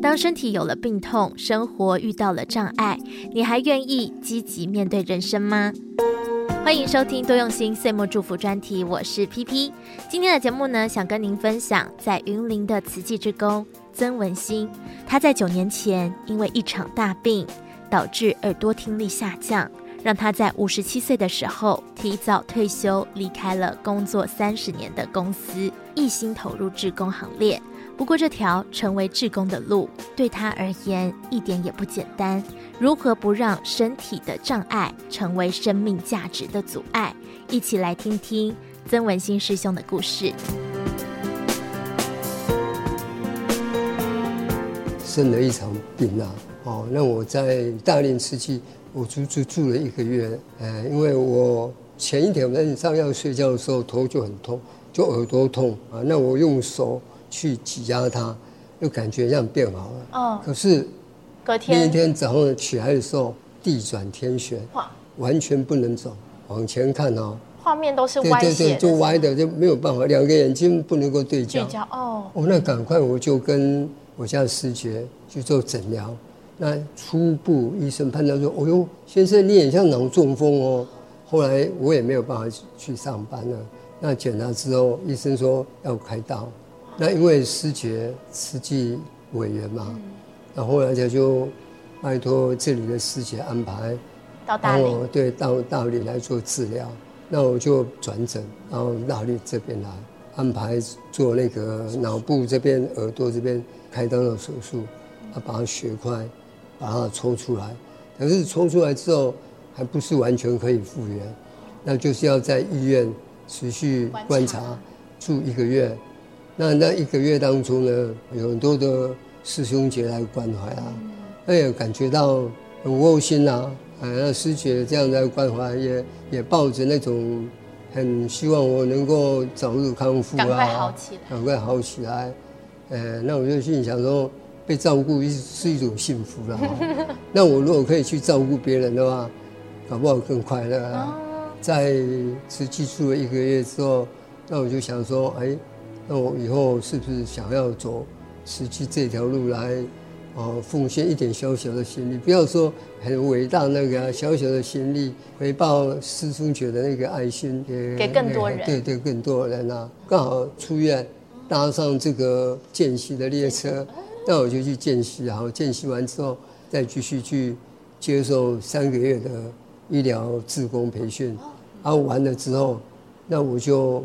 当身体有了病痛，生活遇到了障碍，你还愿意积极面对人生吗？欢迎收听多用心岁末祝福专题，我是 PP。今天的节目呢，想跟您分享在云林的慈济志工曾文馨，他在九年前因为一场大病，导致耳朵听力下降，让他在五十七岁的时候提早退休，离开了工作三十年的公司，一心投入志工行列。不过，这条成为志工的路对他而言一点也不简单。如何不让身体的障碍成为生命价值的阻碍？一起来听听曾文馨师兄的故事。生了一场病啊！哦，那我在大林慈济，我足足住了一个月。呃，因为我前一天晚上要睡觉的时候，头就很痛，就耳朵痛啊。那我用手。去挤压它，又感觉这样变好了。哦。可是，隔天那一天早上起来的时候，地转天旋，完全不能走，往前看哦。画面都是歪斜的。对对对，就歪的，就没有办法，两个眼睛不能够对焦。对焦哦。哦，那赶快我就跟我家师姐去做诊疗。那初步医生判断说：“哦呦，先生你也像脑中风哦。”后来我也没有办法去上班了。那检查之后，医生说要开刀。那因为师姐慈济委员嘛，那、嗯、后来就就拜托这里的师姐安排到大理，对，到大理来做治疗。那我就转诊，然后大理这边来安排做那个脑部这边、耳朵这边开刀的手术，啊，把血块把它抽出来。可是抽出来之后还不是完全可以复原，那就是要在医院持续观察住一个月。那那一个月当中呢，有很多的师兄姐来关怀啊，哎呀，感觉到很窝心啊，哎，那师姐这样来关怀，也也抱着那种很希望我能够早日康复啊，赶快好起来，赶快好起来，哎，那我就心里想说，被照顾是一种幸福了。那我如果可以去照顾别人的话，搞不好更快乐啊。在慈济住了一个月之后，那我就想说，哎。那我以后是不是想要走慈济这条路来，哦，奉献一点小小的心力？不要说很伟大那个小小的心力，回报师兄姐的那个爱心，给给更多人。对对，更多人啊！刚好出院，搭上这个见习的列车，那我就去见习，然后见习完之后，再继续去接受三个月的医疗志工培训，然后完了之后，那我就。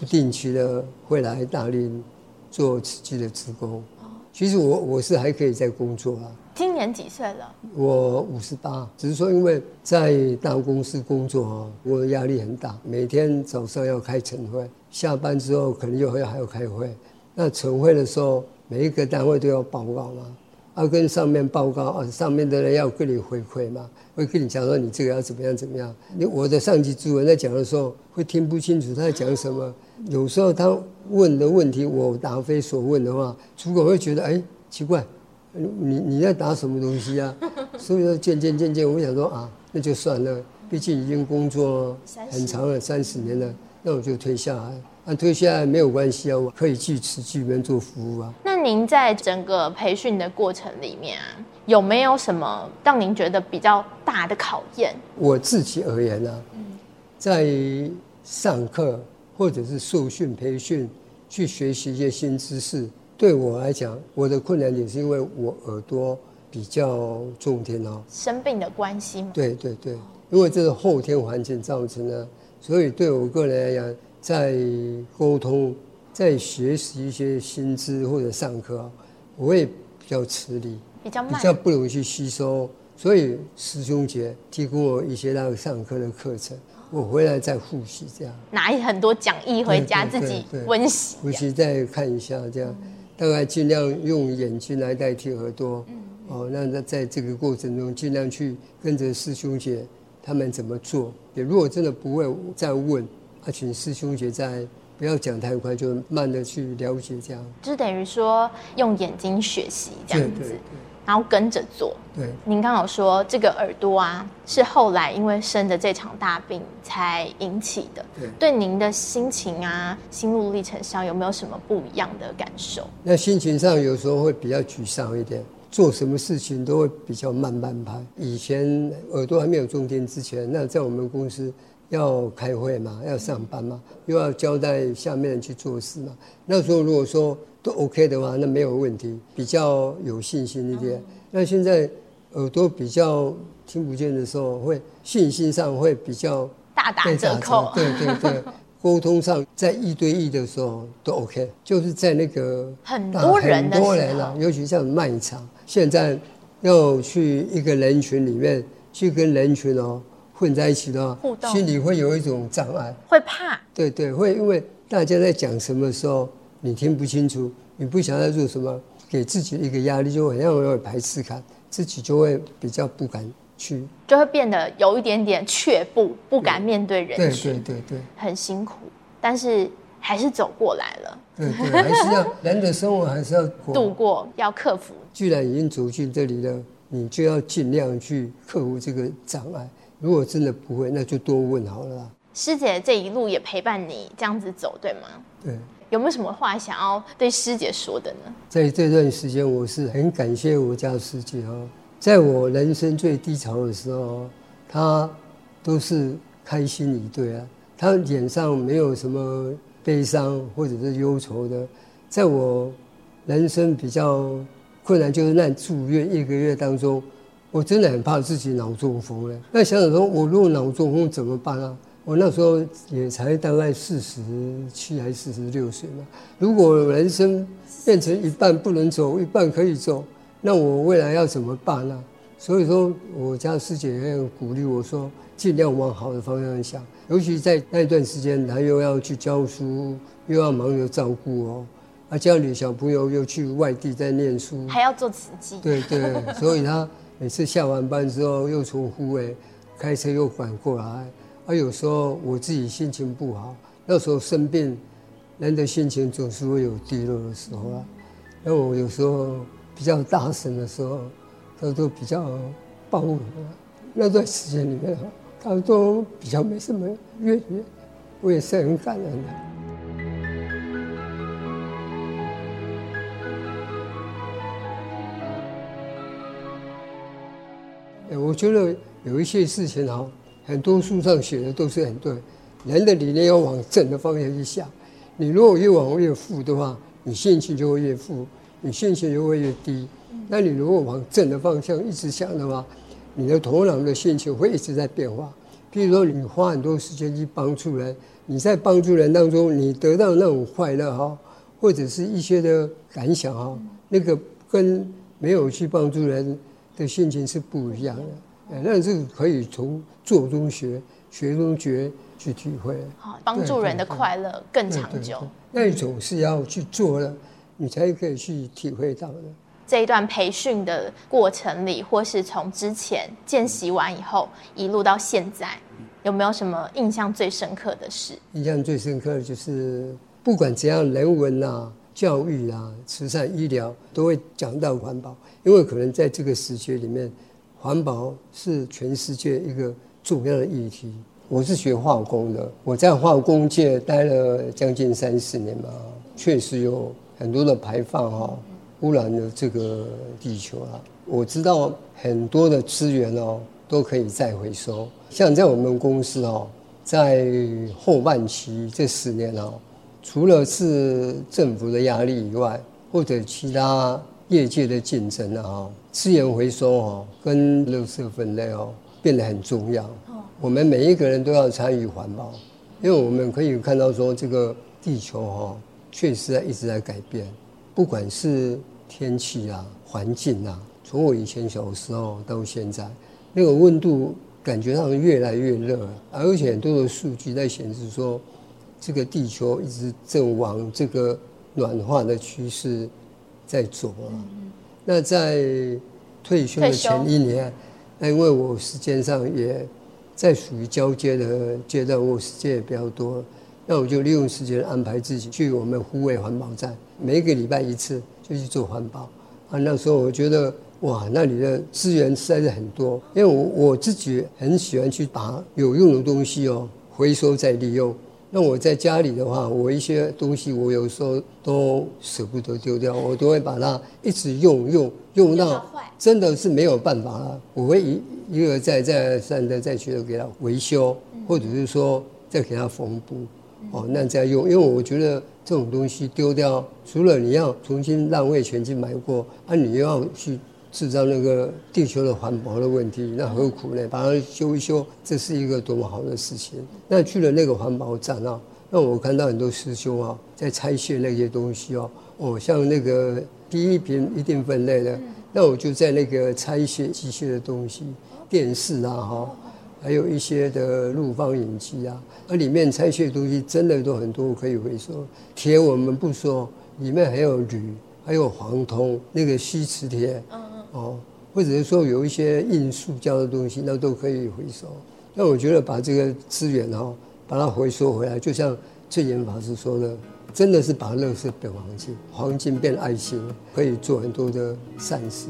不定期的会来大林做慈济的职工。其实我我是还可以在工作啊。今年几岁了？我五十八，只是说因为在大公司工作啊，我的压力很大，每天早上要开晨会，下班之后可能又要还要开会。那晨会的时候，每一个单位都要报告嘛。要跟上面报告啊，上面的人要跟你回馈嘛，会跟你讲说你这个要怎么样怎么样。你我的上级主任在讲的时候，会听不清楚他在讲什么。有时候他问的问题我答非所问的话，主管会觉得哎奇怪，你你在答什么东西啊？所以说渐渐渐渐，我想说啊，那就算了，毕竟已经工作很长了三十年了，那我就退下来。那退下来没有关系啊，我可以去慈济里面做服务啊。那您在整个培训的过程里面啊，有没有什么让您觉得比较大的考验？我自己而言呢、啊，在上课或者是受训培训，去学习一些新知识，对我来讲，我的困难点是因为我耳朵比较重天哦，生病的关系吗？对对对，因为这是后天环境造成的，所以对我个人来讲。在沟通，在学习一些新知或者上课，我会比较吃力，比较慢，比较不容易去吸收。所以师兄姐提供我一些那个上课的课程，我回来再复习，这样拿很多讲义回家自己温习，复习再看一下，这样大概尽量用眼睛来代替耳朵。哦，那在在这个过程中，尽量去跟着师兄姐他们怎么做。也如果真的不会，再问。啊，请师兄姐在不要讲太快，就慢的去了解，这样。就是等于说用眼睛学习这样子，然后跟着做。对，您刚好说这个耳朵啊，是后来因为生的这场大病才引起的。对，对您的心情啊，心路历程上有没有什么不一样的感受？那心情上有时候会比较沮丧一点，做什么事情都会比较慢半拍。以前耳朵还没有中天之前，那在我们公司要开会嘛，要上班嘛，又要交代下面人去做事嘛。那时候如果说都 OK 的话，那没有问题，比较有信心一点。嗯、那现在耳朵比较听不见的时候，会信心上会比较大打折扣。对对对，沟通上在一对一的时候都 OK，就是在那个很多人的时候，很多人啊，尤其像卖场，现在要去一个人群里面去跟人群哦混在一起的话，心里会有一种障碍，会怕。对对，会因为大家在讲什么时候。你听不清楚，你不想要做什么，给自己一个压力，就会让我有排斥感，自己就会比较不敢去，就会变得有一点点却步，不敢面对人群，对对对对，很辛苦，但是还是走过来了，对对，还是要人的生活还是要过度过，要克服。既然已经走进这里了，你就要尽量去克服这个障碍。如果真的不会，那就多问好了啦。师姐这一路也陪伴你这样子走，对吗？对。有没有什么话想要对师姐说的呢？在这段时间，我是很感谢我家师姐哦，在我人生最低潮的时候，她都是开心一对啊，她脸上没有什么悲伤或者是忧愁的。在我人生比较困难，就是那住院一个月当中，我真的很怕自己脑中风了。那想想说，我如果脑中风怎么办啊？我那时候也才大概四十七还四十六岁嘛。如果人生变成一半不能走，一半可以走，那我未来要怎么办呢？所以说，我家师姐也很鼓励我说，尽量往好的方向想。尤其在那一段时间，她又要去教书，又要忙着照顾哦，啊，家里小朋友又去外地在念书，还要做慈济。对对，所以他每次下完班之后，又从虎尾开车又返过来。啊有时候我自己心情不好，那时候生病，人的心情总是会有低落的时候啊。那我有时候比较大声的时候，他都比较包容。那段时间里面，他都比较没什么怨言，我也是很感恩的。我觉得有一些事情哈。很多书上写的都是很对，人的理念要往正的方向去想。你如果越往越负的话，你心情就会越负，你心情就会越低。那你如果往正的方向一直想的话，你的头脑的心情会一直在变化。譬如说，你花很多时间去帮助人，你在帮助人当中，你得到那种快乐哈，或者是一些的感想哈，那个跟没有去帮助人的心情是不一样的。那是可以从做中学，学中觉去体会。好，帮助人的快乐更长久。那一种是要去做了，你才可以去体会到的。这一段培训的过程里，或是从之前见习完以后，一路到现在，有没有什么印象最深刻的事？印象最深刻的就是，不管怎样，人文啊、教育啊、慈善、医疗，都会讲到环保，因为可能在这个时节里面。环保是全世界一个重要的议题。我是学化工的，我在化工界待了将近三十年嘛，确实有很多的排放哈，污染了这个地球啊。我知道很多的资源哦都可以再回收，像在我们公司哦，在后半期这十年哦，除了是政府的压力以外，或者其他。业界的竞争啊，资源回收哦，跟垃圾分类哦，变得很重要。我们每一个人都要参与环保，因为我们可以看到说，这个地球哈，确实在一直在改变，不管是天气啊、环境啊，从我以前小时候到现在，那个温度感觉上越来越热，而且很多的数据在显示说，这个地球一直正往这个暖化的趋势。在走啊，那在退休的前一年，那因为我时间上也在属于交接的阶段，我时间也比较多，那我就利用时间安排自己去我们虎尾环保站，每一个礼拜一次就去做环保啊。那时候我觉得哇，那里的资源实在是很多。因为我我自己很喜欢去把有用的东西哦回收再利用。那我在家里的话，我一些东西我有时候都舍不得丢掉，我都会把它一直用用用到真的是没有办法了，我会一一而再再而三的再去给它维修，或者是说再给它缝补。哦，那再用，因为我觉得这种东西丢掉，除了你要重新浪费钱去买过，啊，你又要去制造那个地球的环保的问题，那何苦呢？把它修一修，这是一个多么好的事情。那去了那个环保站啊，那我看到很多师兄啊，在拆卸那些东西哦，哦，像那个第一瓶一定分类的，那我就在那个拆卸机械的东西，电视啊，哈。还有一些的录放影机啊，而里面拆卸的东西真的都很多可以回收。铁我们不说，里面还有铝，还有黄铜，那个吸磁铁，哦，或者是说有一些硬塑胶的东西，那都可以回收。那我觉得把这个资源哈，把它回收回来，就像证严法师说的，真的是把垃圾变黄金，黄金变爱心，可以做很多的善事。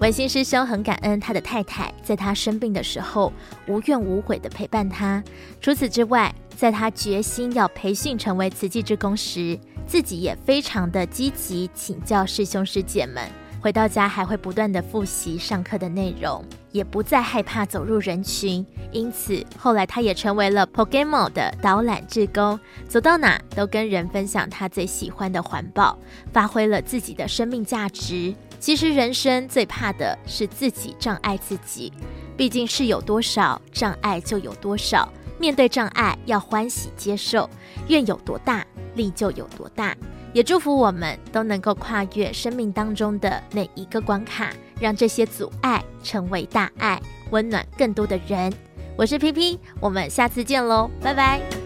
文心师兄很感恩他的太太在他生病的时候无怨无悔的陪伴他。除此之外，在他决心要培训成为慈济之工时，自己也非常的积极请教师兄师姐们。回到家还会不断的复习上课的内容，也不再害怕走入人群。因此，后来他也成为了 Pokemon 的导览志工，走到哪都跟人分享他最喜欢的环保，发挥了自己的生命价值。其实人生最怕的是自己障碍自己，毕竟是有多少障碍就有多少。面对障碍要欢喜接受，愿有多大力就有多大。也祝福我们都能够跨越生命当中的每一个关卡，让这些阻碍成为大爱，温暖更多的人。我是 PP，我们下次见喽，拜拜。